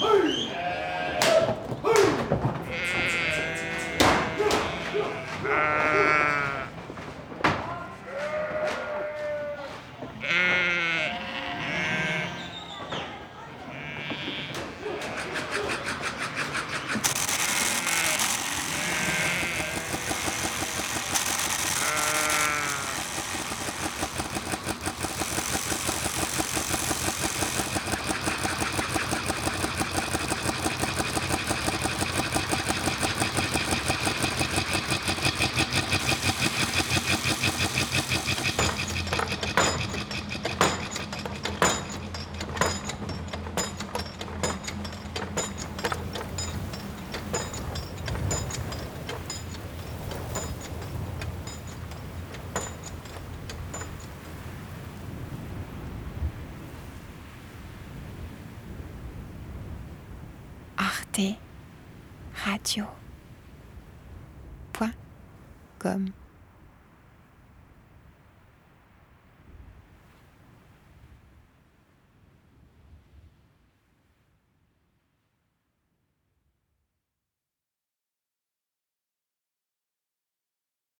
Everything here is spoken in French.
哎 Radio. Point. Comme.